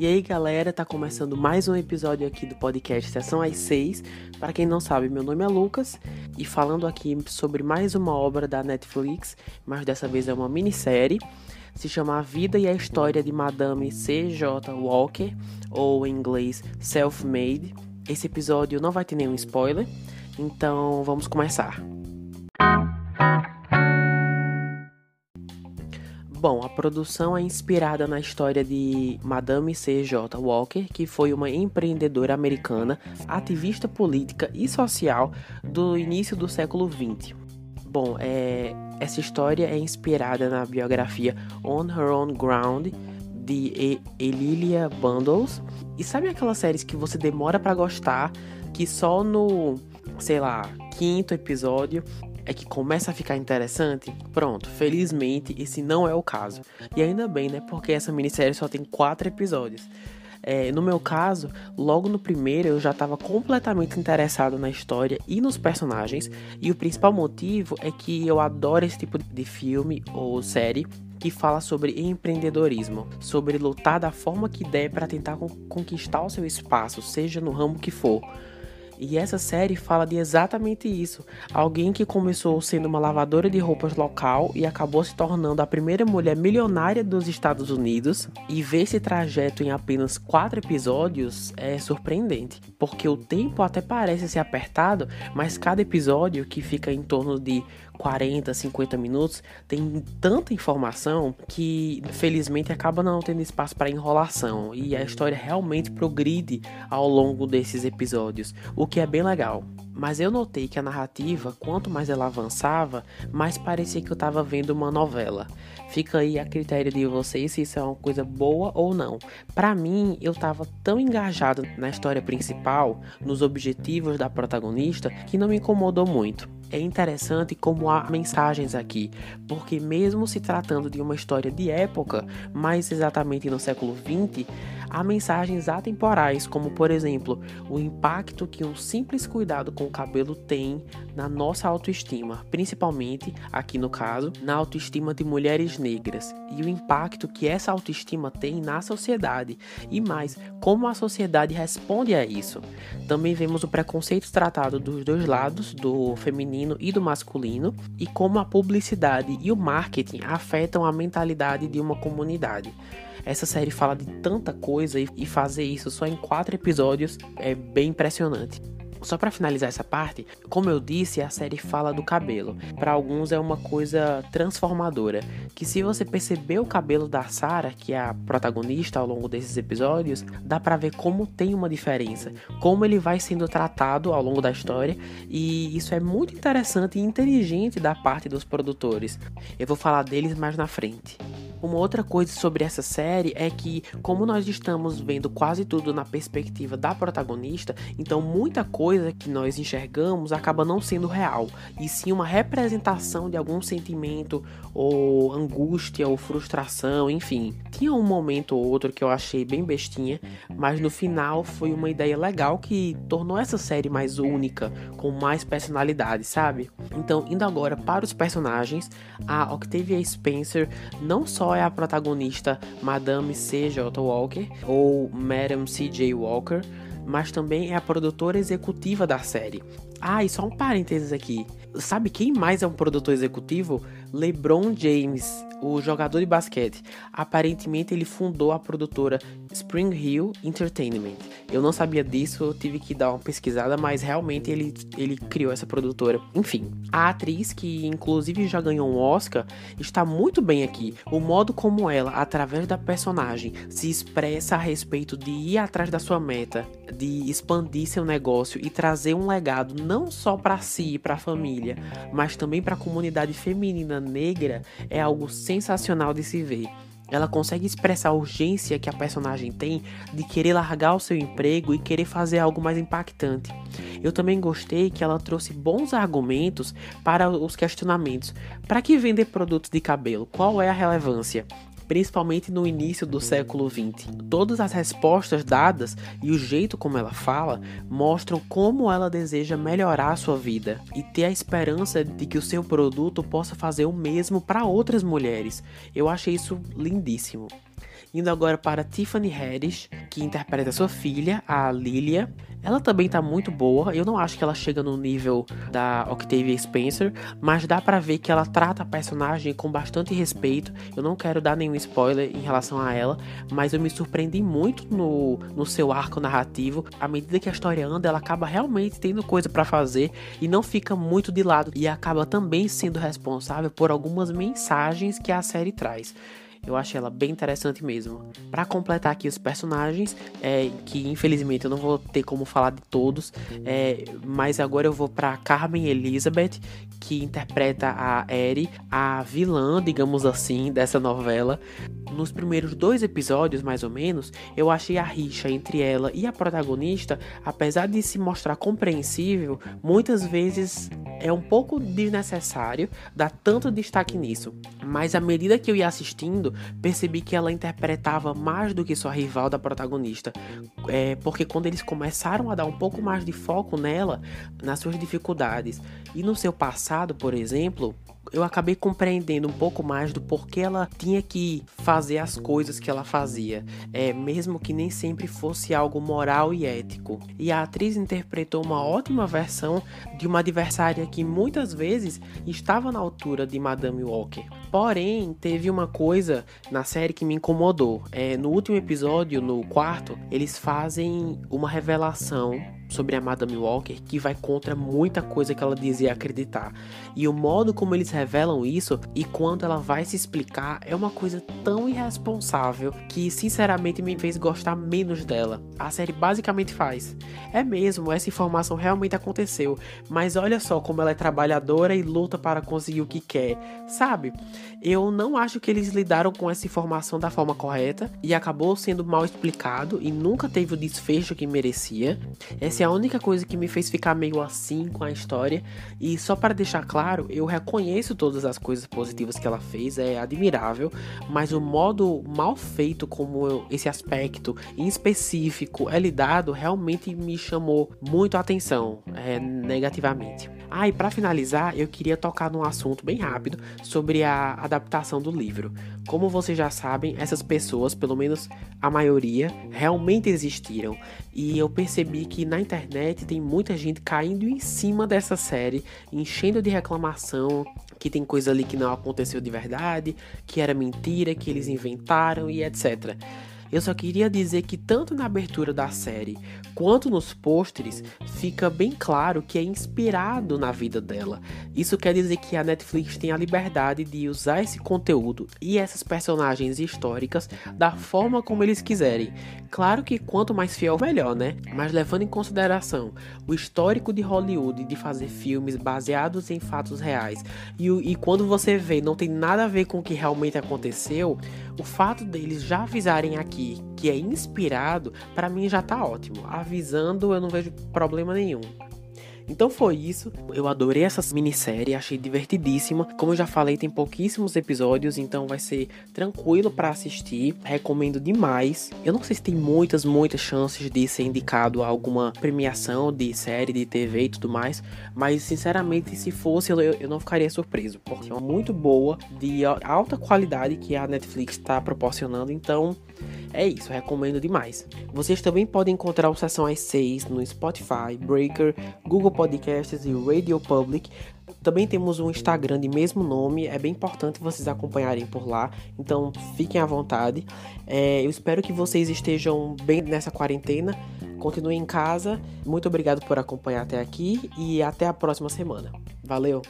E aí, galera, tá começando mais um episódio aqui do podcast Sessão às 6. Para quem não sabe, meu nome é Lucas e falando aqui sobre mais uma obra da Netflix, mas dessa vez é uma minissérie. Se chama A Vida e a História de Madame C.J. Walker, ou em inglês Self-Made. Esse episódio não vai ter nenhum spoiler, então vamos começar. Bom, a produção é inspirada na história de Madame C.J. Walker, que foi uma empreendedora americana, ativista política e social do início do século XX. Bom, é, essa história é inspirada na biografia On Her Own Ground de Elilia Bundles. E sabe aquelas séries que você demora para gostar, que só no, sei lá, quinto episódio é que começa a ficar interessante? Pronto, felizmente esse não é o caso. E ainda bem, né? Porque essa minissérie só tem quatro episódios. É, no meu caso, logo no primeiro eu já estava completamente interessado na história e nos personagens, e o principal motivo é que eu adoro esse tipo de filme ou série que fala sobre empreendedorismo, sobre lutar da forma que der para tentar conquistar o seu espaço, seja no ramo que for. E essa série fala de exatamente isso. Alguém que começou sendo uma lavadora de roupas local e acabou se tornando a primeira mulher milionária dos Estados Unidos. E ver esse trajeto em apenas quatro episódios é surpreendente. Porque o tempo até parece ser apertado, mas cada episódio, que fica em torno de 40, 50 minutos, tem tanta informação que felizmente acaba não tendo espaço para enrolação e a história realmente progride ao longo desses episódios, o que é bem legal. Mas eu notei que a narrativa, quanto mais ela avançava, mais parecia que eu estava vendo uma novela. Fica aí a critério de vocês se isso é uma coisa boa ou não. Para mim, eu estava tão engajado na história principal, nos objetivos da protagonista, que não me incomodou muito. É interessante como há mensagens aqui, porque mesmo se tratando de uma história de época, mais exatamente no século XX, há mensagens atemporais, como por exemplo, o impacto que um simples cuidado com o cabelo tem na nossa autoestima, principalmente, aqui no caso, na autoestima de mulheres negras, e o impacto que essa autoestima tem na sociedade, e mais, como a sociedade responde a isso. Também vemos o preconceito tratado dos dois lados, do feminino e do masculino, e como a publicidade e o marketing afetam a mentalidade de uma comunidade. Essa série fala de tanta coisa e fazer isso só em quatro episódios é bem impressionante. Só para finalizar essa parte, como eu disse, a série fala do cabelo. Para alguns é uma coisa transformadora, que se você perceber o cabelo da Sarah, que é a protagonista ao longo desses episódios, dá para ver como tem uma diferença, como ele vai sendo tratado ao longo da história, e isso é muito interessante e inteligente da parte dos produtores. Eu vou falar deles mais na frente. Uma outra coisa sobre essa série é que, como nós estamos vendo quase tudo na perspectiva da protagonista, então muita coisa que nós enxergamos acaba não sendo real, e sim uma representação de algum sentimento, ou angústia, ou frustração, enfim. Tinha um momento ou outro que eu achei bem bestinha, mas no final foi uma ideia legal que tornou essa série mais única, com mais personalidade, sabe? Então, indo agora para os personagens, a Octavia Spencer não só é a protagonista Madame C.J. Walker ou Madame C.J. Walker, mas também é a produtora executiva da série. Ah, e só um parênteses aqui. Sabe quem mais é um produtor executivo? LeBron James, o jogador de basquete. Aparentemente ele fundou a produtora Spring Hill Entertainment. Eu não sabia disso, eu tive que dar uma pesquisada, mas realmente ele, ele criou essa produtora. Enfim, a atriz, que inclusive já ganhou um Oscar, está muito bem aqui. O modo como ela, através da personagem, se expressa a respeito de ir atrás da sua meta, de expandir seu negócio e trazer um legado não só para si e para a família, mas também para a comunidade feminina negra, é algo sensacional de se ver. Ela consegue expressar a urgência que a personagem tem de querer largar o seu emprego e querer fazer algo mais impactante. Eu também gostei que ela trouxe bons argumentos para os questionamentos. Para que vender produtos de cabelo? Qual é a relevância? Principalmente no início do século XX. Todas as respostas dadas e o jeito como ela fala mostram como ela deseja melhorar a sua vida e ter a esperança de que o seu produto possa fazer o mesmo para outras mulheres. Eu achei isso lindíssimo. Indo agora para Tiffany Haddish, que interpreta sua filha, a Lilia. Ela também tá muito boa. Eu não acho que ela chega no nível da Octavia Spencer, mas dá para ver que ela trata a personagem com bastante respeito. Eu não quero dar nenhum spoiler em relação a ela, mas eu me surpreendi muito no, no seu arco narrativo. À medida que a história anda, ela acaba realmente tendo coisa para fazer e não fica muito de lado e acaba também sendo responsável por algumas mensagens que a série traz. Eu achei ela bem interessante mesmo. Para completar aqui os personagens, é, que infelizmente eu não vou ter como falar de todos, é, mas agora eu vou para Carmen Elizabeth, que interpreta a Eri, a vilã, digamos assim, dessa novela. Nos primeiros dois episódios, mais ou menos, eu achei a rixa entre ela e a protagonista, apesar de se mostrar compreensível, muitas vezes é um pouco desnecessário dar tanto destaque nisso. Mas à medida que eu ia assistindo, percebi que ela interpretava mais do que sua rival da protagonista. É, porque quando eles começaram a dar um pouco mais de foco nela, nas suas dificuldades e no seu passado, por exemplo, eu acabei compreendendo um pouco mais do porquê ela tinha que fazer as coisas que ela fazia, é, mesmo que nem sempre fosse algo moral e ético. E a atriz interpretou uma ótima versão de uma adversária que muitas vezes estava na altura de Madame Walker. Porém, teve uma coisa na série que me incomodou. É, no último episódio, no quarto, eles fazem uma revelação sobre a Madame Walker que vai contra muita coisa que ela dizia acreditar. E o modo como eles revelam isso e quando ela vai se explicar é uma coisa tão irresponsável que sinceramente me fez gostar menos dela. A série basicamente faz. É mesmo, essa informação realmente aconteceu, mas olha só como ela é trabalhadora e luta para conseguir o que quer, sabe? Eu não acho que eles lidaram com essa informação da forma correta e acabou sendo mal explicado e nunca teve o desfecho que merecia. Essa essa é a única coisa que me fez ficar meio assim com a história. E só para deixar claro, eu reconheço todas as coisas positivas que ela fez, é admirável, mas o modo mal feito como eu, esse aspecto em específico é lidado realmente me chamou muito a atenção, é, negativamente. Ah, e para finalizar, eu queria tocar num assunto bem rápido sobre a adaptação do livro. Como vocês já sabem, essas pessoas, pelo menos a maioria, realmente existiram. E eu percebi que na internet tem muita gente caindo em cima dessa série, enchendo de reclamação, que tem coisa ali que não aconteceu de verdade, que era mentira, que eles inventaram e etc. Eu só queria dizer que tanto na abertura da série quanto nos pôsteres fica bem claro que é inspirado na vida dela. Isso quer dizer que a Netflix tem a liberdade de usar esse conteúdo e essas personagens históricas da forma como eles quiserem. Claro que quanto mais fiel, melhor, né? Mas levando em consideração o histórico de Hollywood de fazer filmes baseados em fatos reais e, e quando você vê não tem nada a ver com o que realmente aconteceu, o fato deles já avisarem aqui que é inspirado, para mim já tá ótimo. Avisando, eu não vejo problema nenhum. Então foi isso. Eu adorei essa minissérie, achei divertidíssima. Como eu já falei, tem pouquíssimos episódios, então vai ser tranquilo para assistir. Recomendo demais. Eu não sei se tem muitas, muitas chances de ser indicado a alguma premiação de série, de TV e tudo mais, mas sinceramente, se fosse, eu, eu não ficaria surpreso, porque é uma muito boa, de alta qualidade que a Netflix está proporcionando. Então, é isso, recomendo demais. Vocês também podem encontrar o Sessão às 6 no Spotify, Breaker, Google Podcasts e Radio Public. Também temos um Instagram de mesmo nome, é bem importante vocês acompanharem por lá, então fiquem à vontade. É, eu espero que vocês estejam bem nessa quarentena, continuem em casa. Muito obrigado por acompanhar até aqui e até a próxima semana. Valeu!